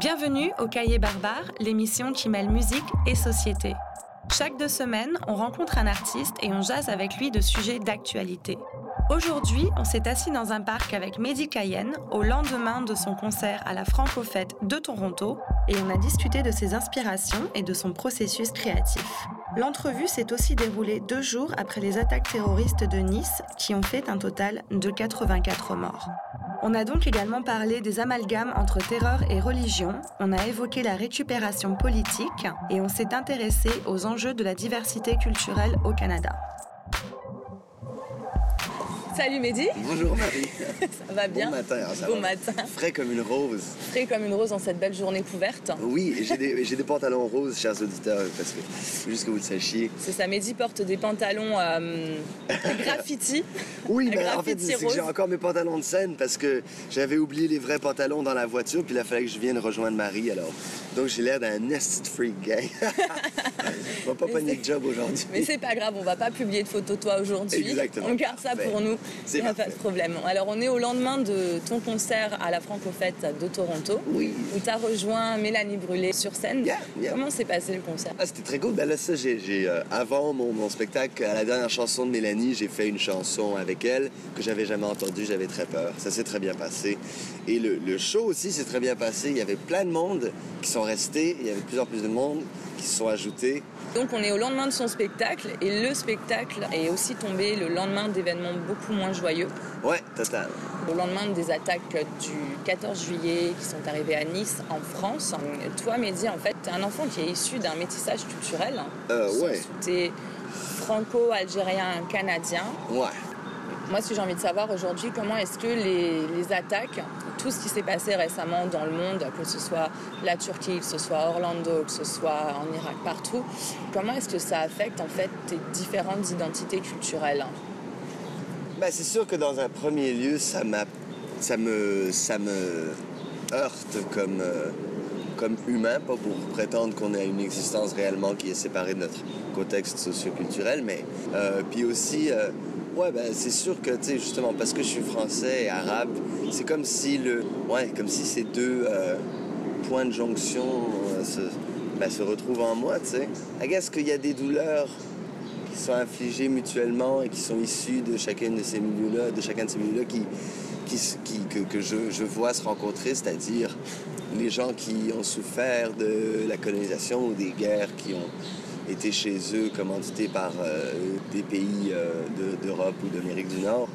Bienvenue au Cahier Barbare, l'émission qui mêle musique et société. Chaque deux semaines, on rencontre un artiste et on jase avec lui de sujets d'actualité. Aujourd'hui, on s'est assis dans un parc avec Mehdi Cayenne au lendemain de son concert à la Franco-Fête de Toronto et on a discuté de ses inspirations et de son processus créatif. L'entrevue s'est aussi déroulée deux jours après les attaques terroristes de Nice qui ont fait un total de 84 morts. On a donc également parlé des amalgames entre terreur et religion, on a évoqué la récupération politique et on s'est intéressé aux enjeux de la diversité culturelle au Canada. Salut Mehdi. Bonjour Marie. ça va bien Bon matin. ça Bon va. matin. Frais comme une rose. Frais comme une rose dans cette belle journée couverte. Oui, j'ai des, j'ai des pantalons roses, chers auditeurs, parce que juste que vous le sachiez. C'est ça, Mehdi porte des pantalons euh, graffiti. Oui, mais en fait, graffiti c'est que j'ai encore mes pantalons de scène parce que j'avais oublié les vrais pantalons dans la voiture, puis il a fallu que je vienne rejoindre Marie, alors. Donc j'ai l'air d'un nest freak gay. On va pas pogner de job aujourd'hui. Mais c'est pas grave, on va pas publier de photos de toi aujourd'hui. Exactement, On garde ça parfait. pour nous. C'est Il n'y a pas de problème. Alors on est au lendemain de ton concert à la Franco-Fête de Toronto. Oui. Où tu as rejoint Mélanie Brûlé sur scène. Yeah, yeah. Comment s'est passé le concert? Ah, c'était très cool. Ben là, ça, j'ai, j'ai, euh, avant mon, mon spectacle, à la dernière chanson de Mélanie, j'ai fait une chanson avec elle que j'avais jamais entendue. J'avais très peur. Ça s'est très bien passé. Et le, le show aussi s'est très bien passé. Il y avait plein de monde qui sont restés. Il y avait de plus de monde qui se sont ajoutés. Donc on est au lendemain de son spectacle et le spectacle est aussi tombé le lendemain d'événements beaucoup moins joyeux. Ouais, total. Au lendemain des attaques du 14 juillet qui sont arrivées à Nice en France. Toi Mehdi, en fait, tu es un enfant qui est issu d'un métissage culturel. Euh, ouais. Tu es franco-algérien canadien. Ouais. Moi, ce que j'ai envie de savoir aujourd'hui, comment est-ce que les, les attaques, tout ce qui s'est passé récemment dans le monde, que ce soit la Turquie, que ce soit Orlando, que ce soit en Irak, partout, comment est-ce que ça affecte en fait tes différentes identités culturelles? Ben, c'est sûr que dans un premier lieu, ça, ça, me, ça me heurte comme, euh, comme humain, pas pour prétendre qu'on a une existence réellement qui est séparée de notre contexte socioculturel, mais euh, puis aussi, euh, ouais, ben, c'est sûr que, tu sais, justement, parce que je suis français et arabe, c'est comme si le, ouais, comme si ces deux euh, points de jonction euh, se, ben, se retrouvent en moi, tu sais. I guess qu'il y a des douleurs qui sont infligés mutuellement et qui sont issus de chacun de ces milieux-là, de chacun de ces milieux-là qui, qui, qui- que, que je, je vois se rencontrer, c'est-à-dire les gens qui ont souffert de la colonisation ou des guerres qui ont été chez eux commandités par euh, des pays euh, de- d'Europe ou d'Amérique du Nord.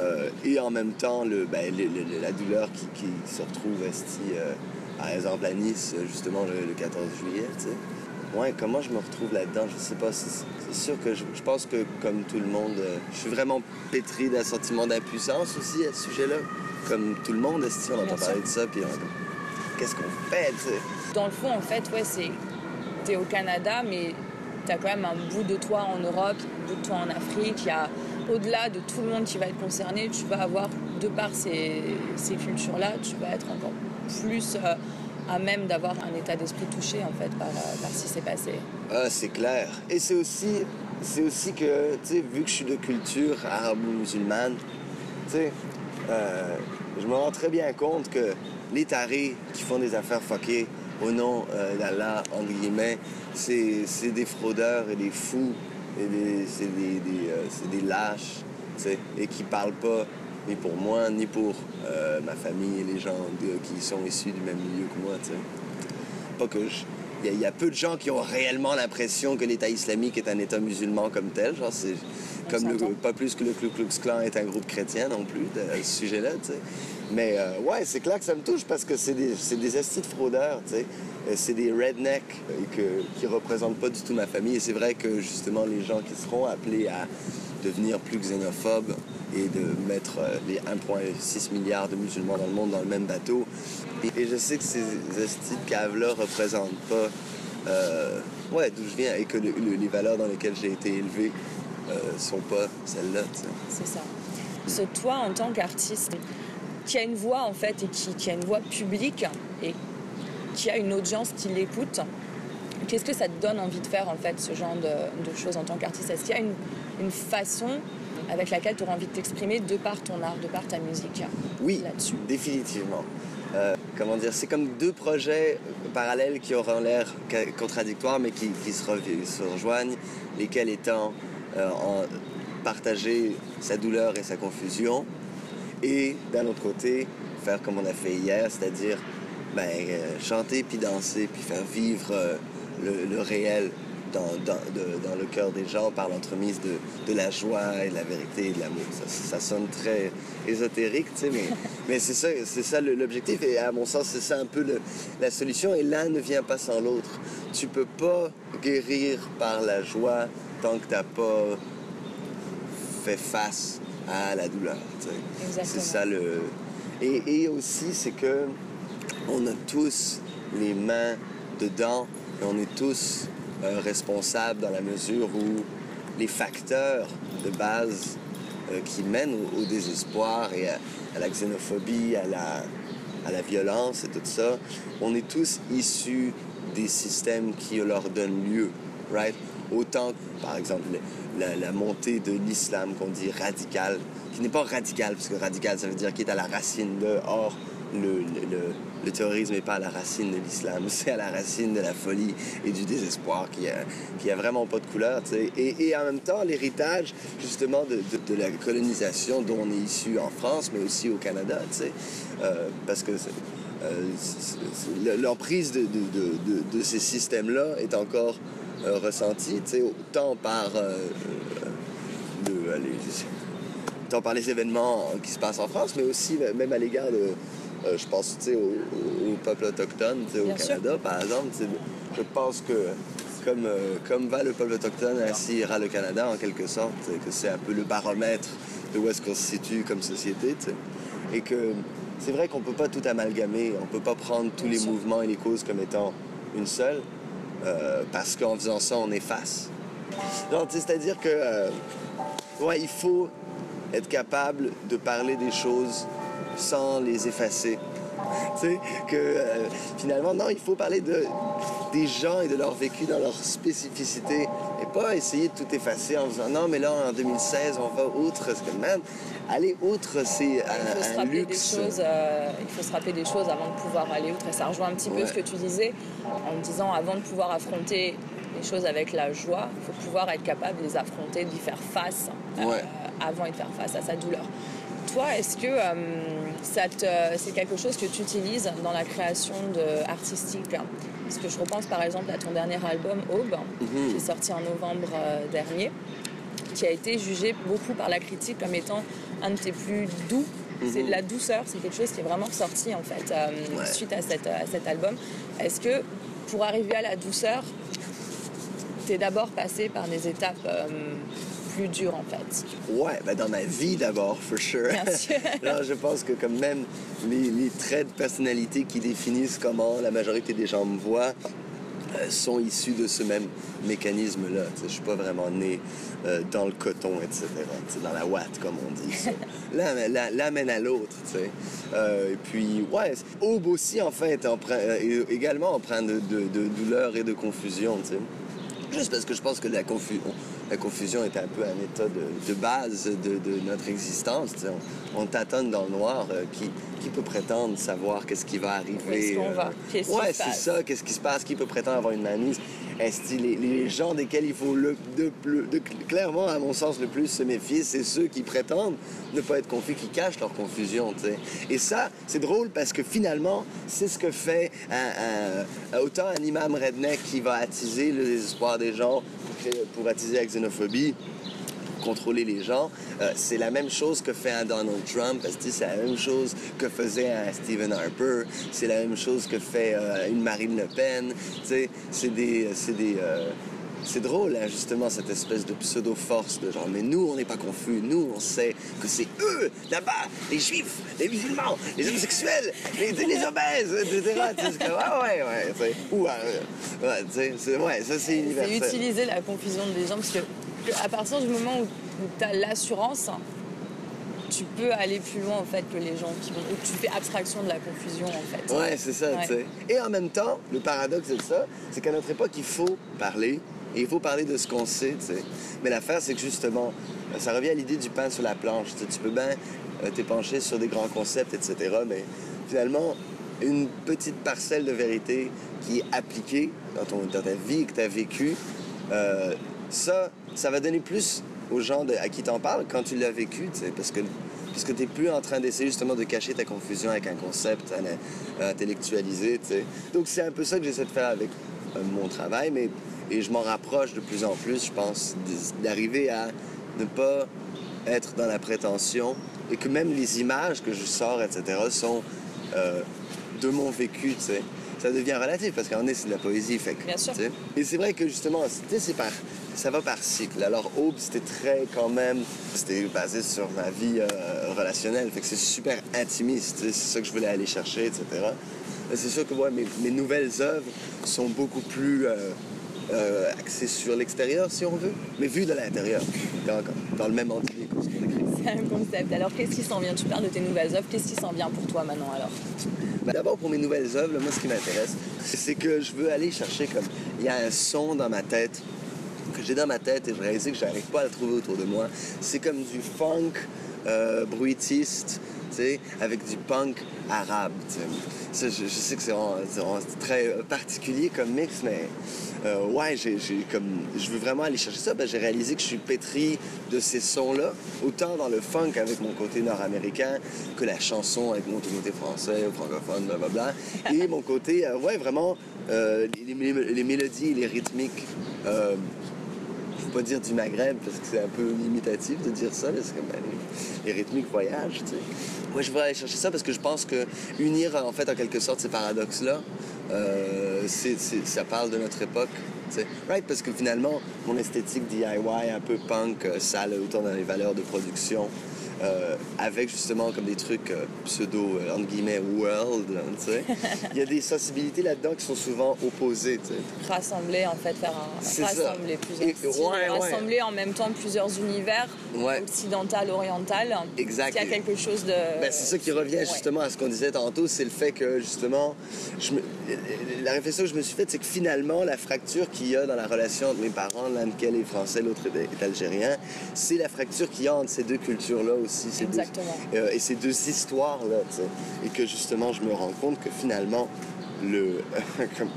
Euh, et en même temps, le, ben, le- le- la douleur qui, qui se retrouve esti, par exemple à Nice, justement le, le 14 juillet. Ouais, comment je me retrouve là-dedans, je sais pas. C'est sûr que je, je pense que, comme tout le monde, je suis vraiment pétri d'un sentiment d'impuissance aussi à ce sujet-là. Comme tout le monde, esti, on entend parler de ça, puis on- qu'est-ce qu'on fait, tu sais? Dans le fond, en fait, ouais, c'est t'es au Canada, mais t'as quand même un bout de toi en Europe, un bout de toi en Afrique. Il y a au-delà de tout le monde qui va être concerné, tu vas avoir de par ces, ces cultures-là, tu vas être encore plus euh, à même d'avoir un état d'esprit touché en fait par, euh, par ce qui s'est passé. Ah, c'est clair. Et c'est aussi, c'est aussi que, tu sais, vu que je suis de culture arabo-musulmane, tu sais, euh, je me rends très bien compte que les tarés qui font des affaires fuckées au nom euh, d'Allah, guillemets, c'est des fraudeurs et des fous, et c'est des, des, euh, des lâches, et qui parlent pas ni pour moi, ni pour euh, ma famille et les gens qui sont issus du même milieu que moi, pas que je- Il y, a- peu de gens qui ont réellement l'impression que l'État islamique est un État musulman comme tel. Genre, comme le, pas plus que le Ku Klux Klan est un groupe chrétien non plus, à ce sujet-là. Mais euh, ouais, c'est clair que ça me touche parce que c'est des, c'est des de fraudeurs, tu sais. Euh, C'est des rednecks que, qui représentent pas du tout ma famille. Et c'est vrai que justement, les gens qui seront appelés à devenir plus xénophobes et de mettre euh, les 1,6 milliards de musulmans dans le monde dans le même bateau. Et, je sais que ces estis de caves-là représentent pas ouais, d'où je viens et que le- le- les valeurs dans lesquelles j'ai été élevé euh, sont pas celles-là. C'est ça. Ce toi en tant qu'artiste qui a une voix en fait et qui, qui a une voix publique et qui a une audience qui l'écoute, qu'est-ce que ça te donne envie de faire en fait ce genre de, de choses en tant qu'artiste? Est-ce qu'il y a une, une façon avec laquelle tu auras envie de t'exprimer de par ton art, de par ta musique. Oui, là-dessus? définitivement. Euh, comment dire, c'est comme deux projets parallèles qui auront l'air contradictoires, mais qui, se, rejoignent, lesquels étant euh, en partager sa douleur et sa confusion, et d'un autre côté, faire comme on a fait hier, c'est-à-dire ben, euh, chanter puis danser puis faire vivre le, réel dans, dans, le cœur des gens par l'entremise de, de, la joie et de la vérité et de l'amour. Ça, ça, sonne très ésotérique, tu sais, mais, mais c'est ça, c'est ça l'objectif. Et à mon sens, c'est ça un peu la solution. Et l'un ne vient pas sans l'autre. Tu peux pas guérir par la joie tant que tu n'as pas fait face à la douleur. C'est ça le. Et, et aussi, c'est que on a tous les mains dedans et on est tous euh, responsables dans la mesure où les facteurs de base euh, qui mènent au, désespoir et à, la xénophobie, à la, à la violence et tout ça, on est tous issus des systèmes qui leur donnent lieu, right? Autant, par exemple, la, montée de l'islam qu'on dit radical, qui n'est pas radical, parce que radical, ça veut dire qu'il est à la racine de, or, le, le, le terrorisme n'est pas à la racine de l'islam, c'est à la racine de la folie et du désespoir qui a, qui a vraiment pas de couleur. Et, et, en même temps, l'héritage justement de, de, la colonisation dont on est issu en France, mais aussi au Canada, euh, parce que euh, l'emprise de, de, ces systèmes-là est encore euh, ressentie, autant par, euh, tant par les événements qui se passent en France, mais aussi même à l'égard de euh, je pense au, au peuple autochtone au Canada, par exemple. Je pense que comme, euh, comme va le peuple autochtone, ainsi ira le Canada en quelque sorte, que c'est un peu le baromètre de où est-ce qu'on se situe comme société. Et que c'est vrai qu'on ne peut pas tout amalgamer, on ne peut pas prendre tous les mouvements et les causes comme étant une seule, euh, parce qu'en faisant ça, on efface. C'est-à-dire que, ouais, il faut être capable de parler des choses sans les effacer. tu sais, que euh, finalement, non, il faut parler de, des gens et de leur vécu dans leur spécificité et pas essayer de tout effacer en disant non, mais là, en 2016, on va outre. ce que, man, aller outre, c'est un, luxe. Des choses, euh, il faut se rappeler des choses avant de pouvoir aller outre. Et ça rejoint un petit peu ce que tu disais en disant avant de pouvoir affronter les choses avec la joie, il faut pouvoir être capable de les affronter, d'y faire face euh, avant de faire face à sa douleur toi, est-ce que euh, c'est quelque chose que tu utilises dans la création de, artistique? Parce que je repense par exemple à ton dernier album, Aube, mhm. qui est sorti en novembre euh, dernier, qui a été jugé beaucoup par la critique comme étant un de tes plus doux. C'est de mhm. la douceur, c'est quelque chose qui est vraiment sorti en fait euh, suite à, cette, à cet album. Est-ce que pour arriver à la douceur, tu es d'abord passé par des étapes plus dur en fait Ouais, ben dans ma vie d'abord, for sure. Bien sûr. je pense que comme même les, traits de personnalité qui définissent comment la majorité des gens me voient euh, sont issus de ce même mécanisme-là. Je suis pas vraiment né euh, dans le coton, etc. Dans la ouate, comme on dit. L'un mène à l'autre. Euh, et puis, ouais, Aube aussi, en fait, est également empreint de, de, de, douleur et de confusion. Juste parce que je pense que la confusion la confusion est un peu un état de, base de, notre existence. On, tâtonne dans le noir. Euh, qui, qui, peut prétendre savoir qu'est-ce qui va arriver? Qu'est-ce qu'on va? Qu'est-ce ouais, c'est ça. Qu'est-ce qui se passe? Qui peut prétendre avoir une mainmise? Est-ce les, les, gens desquels il faut le, de, clairement, à mon sens, le plus se méfier, c'est ceux qui prétendent ne pas être confus, qui cachent leur confusion. Et ça, c'est drôle parce que finalement, c'est ce que fait un, autant un imam redneck qui va attiser le désespoir des gens pour attiser la xénophobie, contrôler les gens. Euh, c'est la même chose que fait un Donald Trump, c'est la même chose que faisait un Stephen Harper, c'est la même chose que fait euh, une Marine Le Pen. C'est des, des, euh, c'est drôle, hein, justement, cette espèce de pseudo-force de genre, mais nous, on n'est pas confus. Nous, on sait que c'est eux, là-bas, les juifs, les musulmans, les homosexuels, les, les obèses, etc. ouais, ouais, ouais. Ou, euh, ouais, ouais, ça, c'est universel. C'est utiliser la confusion des gens, parce que à partir du moment où, tu as l'assurance, tu peux aller plus loin en fait que les gens qui vont. Tu fais abstraction de la confusion en fait. Ouais, c'est ça, tu sais. Et en même temps, le paradoxe de ça, c'est qu'à notre époque, il faut parler Et il faut parler de ce qu'on sait, tu sais. Mais l'affaire, c'est que justement, ça revient à l'idée du pain sur la planche. Tu, tu peux bien euh, t'épancher sur des grands concepts, etc. Mais finalement, une petite parcelle de vérité qui est appliquée dans, ta vie que tu as vécue, euh, ça, ça va donner plus aux gens à qui t'en parles quand tu l'as vécu, tu parce que parce que tu n'es plus en train d'essayer justement de cacher ta confusion avec un concept à, à intellectualiser, tu sais. Donc c'est un peu ça que j'essaie de faire avec euh, mon travail, et je m'en rapproche de plus en plus, je pense, d'arriver à ne pas être dans la prétention et que même les images que je sors, etc., sont euh, de mon vécu, tu sais. Ça devient relatif parce qu'en est, c'est de la poésie. Fait que, Bien sûr. Et c'est vrai que justement, c'est par, ça va par cycle. Alors, Aube, c'était très quand même, c'était basé sur ma vie euh, relationnelle. Fait que c'est super intimiste. C'est ça que je voulais aller chercher, etc. C'est sûr que ouais, mes, mes nouvelles œuvres sont beaucoup plus euh, euh, axées sur l'extérieur, si on veut, mais vues de l'intérieur, dans, dans le même entier que ce qu'on écrit. C'est un concept. Alors, qu'est-ce qui s'en vient? Tu parles de tes nouvelles œuvres. Qu'est-ce qui s'en vient pour toi maintenant alors? Ben, D'abord, pour mes nouvelles œuvres, moi, ce qui m'intéresse, c'est que je veux aller chercher comme... Il y a un son dans ma tête que j'ai dans ma tête et je réalise que je n'arrive pas à le trouver autour de moi. C'est comme du funk euh, bruitiste, avec du punk arabe, je, sais que c'est vraiment- très euh, particulier comme mix, mais euh, ouais, j'ai, comme, je veux vraiment aller chercher ça. Ben, j'ai réalisé que je suis pétri de ces sons-là, autant dans le funk avec mon côté nord-américain que la chanson avec mon côté français, francophone, blablabla. Et mon côté, euh, ouais, vraiment, les, les- les mélodies les rythmiques. Euh, je ne pas dire du Maghreb parce que c'est un peu limitatif de dire ça, parce que ben, les, rythmiques voyagent, tu sais. Moi, je veux aller chercher ça parce que je pense que unir en fait en quelque sorte ces paradoxes-là, euh, ça parle de notre époque. Right, parce que finalement, mon esthétique DIY, un peu punk, euh, sale, autant dans les valeurs de production, euh, avec justement comme des trucs euh, pseudo, euh, entre guillemets, world, tu sais. Il y a des sensibilités là-dedans qui sont souvent opposées, tu sais. Rassembler, en fait, faire un. C'est ça. rassembler plusieurs Et- styles, ouais, ouais. rassembler en même temps plusieurs univers, Ouais. occidental, oriental. Exact. Il y a quelque chose de. Ben, c'est ça qui revient justement à ce qu'on disait tantôt, c'est le fait que justement, je me- la réflexion que je me suis faite, c'est que finalement, la fracture qu'il y a dans la relation entre mes parents, l'un lequel est français, l'autre est, est algérien, c'est la fracture qu'il y a entre ces deux cultures-là aussi, ces deux- Exactement. euh, et ces deux histoires-là. Et que justement, je me rends compte que finalement, le, comme,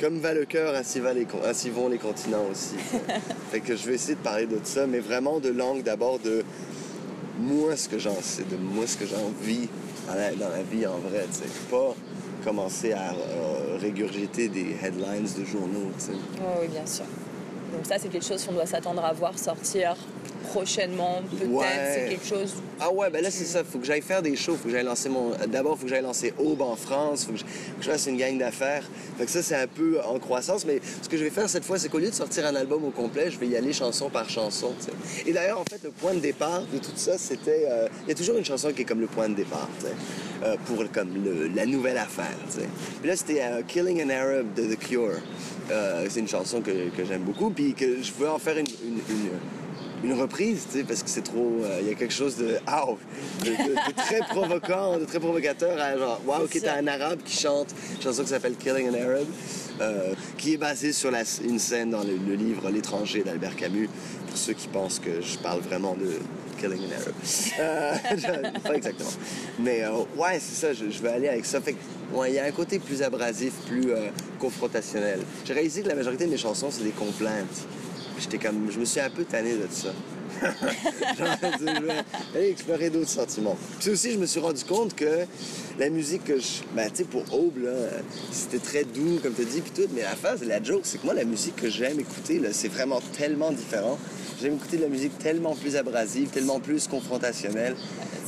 comme va le cœur, ainsi, va les, con- ainsi vont les continents aussi. fait que je vais essayer de parler de ça, mais vraiment de langue d'abord de moi ce que j'en sais, de moi ce que j'ai envie dans la, dans la vie en vrai, tu sais. Pas commencer à euh, régurgiter des headlines de journaux, tu sais. Ouais, oui, bien sûr. Donc, ça, c'est quelque chose qu'on doit s'attendre à voir sortir prochainement, peut-être. Ouais. C'est quelque chose. Ah ouais, ben là c'est ça, faut que j'aille faire des shows, faut que j'aille lancer mon... D'abord, faut que j'aille lancer Aube en France, faut que je, faut que je fasse une gang d'affaires. Fait que ça, c'est un peu en croissance, mais ce que je vais faire cette fois, c'est qu'au lieu de sortir un album au complet, je vais y aller chanson par chanson, tu sais. Et d'ailleurs, en fait, le point de départ de tout ça, c'était... euh, Il y a toujours une chanson qui est comme le point de départ, tu sais, euh, pour comme le- la nouvelle affaire, tu sais. Puis là, c'était euh, Killing an Arab de The Cure. Euh, c'est une chanson que, que j'aime beaucoup, puis que je veux en faire une- une- une une reprise, parce que c'est trop. euh, Il y a quelque chose de. ah, de, de- de très provoquant, de très provocateur à genre, waouh, ok, t'as un arabe qui chante une chanson qui s'appelle Killing an Arab, euh, qui est basée sur la- une scène dans le, le livre L'étranger d'Albert Camus, pour ceux qui pensent que je parle vraiment de Killing an Arab. Euh, pas exactement. Mais euh, ouais, c'est ça, je, je vais aller avec ça. Fait que, ouais, il y a un côté plus abrasif, plus confrontationnel. J'ai réalisé que la majorité de mes chansons, c'est des complaintes. J'étais comme, je me suis un peu tanné de ça. Je vais aller explorer d'autres sentiments. Puis aussi, je me suis rendu compte que la musique que je. Ben, tu sais, pour Aube, c'était très doux, comme tu dis, puis tout. Mais la phase, la joke, c'est que moi, la musique que j'aime écouter, c'est vraiment tellement différent. J'aime écouter de la musique tellement plus abrasive, tellement plus confrontationnelle.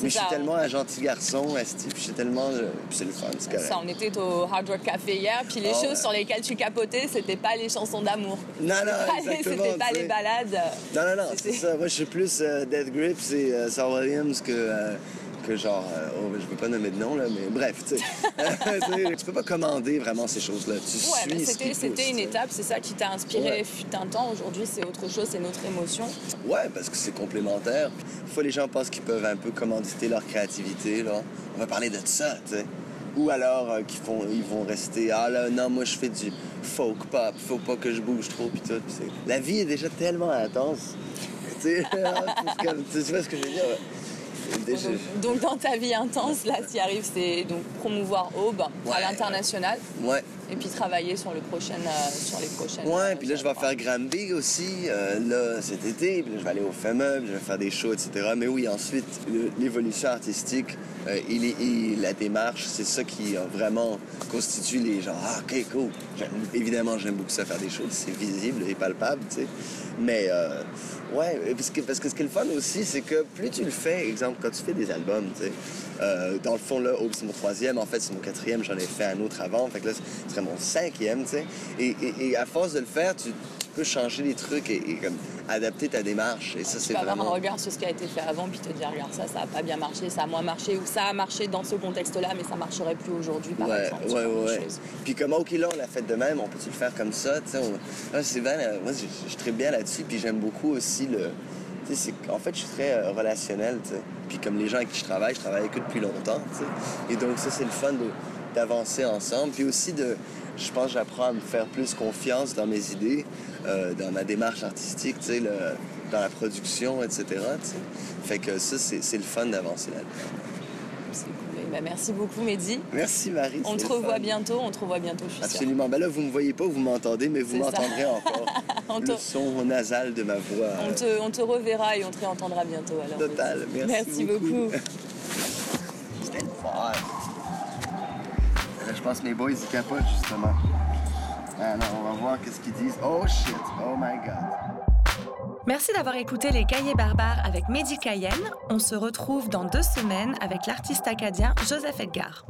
Mais je suis tellement un gentil garçon, esti, puis je suis tellement. euh, c'est le fun, c'est correct. Ça, on était au Hard Rock Café hier, puis les Ah choses ouais. sur lesquelles tu capotais, c'était pas les chansons d'amour. Non, non, C'était pas les- exactement. C'était pas tu les sais. balades. Non, non, non, c'est ça. Moi, je suis plus euh, Dead Grips et euh, Williams que, euh, que genre. euh, oh, je peux pas nommer de nom, là, mais bref, tu sais. Tu peux pas commander vraiment ces choses-là. Tu Ouais, suis c'était une étape, c'est ça qui t'a inspiré Ouais. fut un temps. Aujourd'hui, c'est autre chose, c'est notre émotion. Ouais, parce que c'est complémentaire. Des fois, les gens pensent qu'ils peuvent un peu commanditer leur créativité, là. On va parler de ça, tu sais. Ou alors euh, qu'ils font, ils vont rester ah là non moi je fais du folk pop, faut pas que je bouge trop puis tout. La vie est déjà tellement intense. tu sais, tu vois ce que je veux dire? Donc, donc, dans ta vie intense, là, ce qui arrive, c'est donc promouvoir Aube Ouais. à l'international Ouais. Et puis travailler sur, le prochain, euh, sur les prochaines. Ouais, euh, puis là, je vais faire Granby aussi, euh, là, cet été. Puis là, je vais aller au FEMA, puis je vais faire des shows, etc. Mais oui, ensuite, l'évolution artistique, euh, il est- il- la démarche, c'est ça qui vraiment constitue les gens. Ah, OK, cool. Évidemment, j'aime beaucoup ça, faire des choses. C'est visible et palpable, tu sais. Mais, euh, ouais, parce que, parce que ce qui est le fun aussi, c'est que plus tu le fais, exemple, quand tu fais des albums, tu sais, euh, dans le fond, là, Aube, c'est mon troisième. En fait, c'est mon quatrième. J'en ai fait un autre avant. Fait que là, serait mon cinquième, tu sais. Et, et- et à force de le faire, tu, tu peux changer les trucs et, et comme adapter ta démarche. Et ça, c'est peux avoir un vraiment... regard sur ce qui a été fait avant, puis te dire, regarde, ça, ça a pas bien marché, ça a moins marché, ou ça a marché dans ce contexte-là, mais ça marcherait plus aujourd'hui, par Ouais, exemple. ouais, ouais. choses. Puis comme, OK, là, on l'a fait de même, on peut-tu le faire comme ça, tu sais? on- Ah, c'est bien, euh, moi, je, je suis très bien là-dessus, puis j'aime beaucoup aussi le... Tu sais, c'est- en fait, je suis très euh, relationnel, tu sais. Puis comme les gens avec qui je travaille, je travaille avec eux depuis longtemps, tu sais. Et donc, ça, c'est le fun de- d'avancer ensemble. Puis aussi, de, je pense j'apprends à me faire plus confiance dans mes idées, euh, dans ma démarche artistique, tu sais, le- dans la production, etc., tu sais. Fait que ça, c'est le fun d'avancer là-dedans. Eh ben, merci beaucoup, Mehdi. Merci, Marie. On te revoit bientôt, on te revoit bientôt, je suis sûre. Absolument. Ben là, vous me voyez pas, vous m'entendez, mais vous m'entendrez encore. On Le son nasal de ma voix. On te, on te reverra et on te réentendra bientôt. Alors, Total. Merci beaucoup. beaucoup. pense que mes boys, ils capotent, justement. Ah non, on va voir qu'est-ce qu'ils disent. Oh shit. Oh my God. Merci d'avoir écouté les Cahiers barbares avec Mehdi Cayenne. On se retrouve dans deux semaines avec l'artiste acadien Joseph Edgar.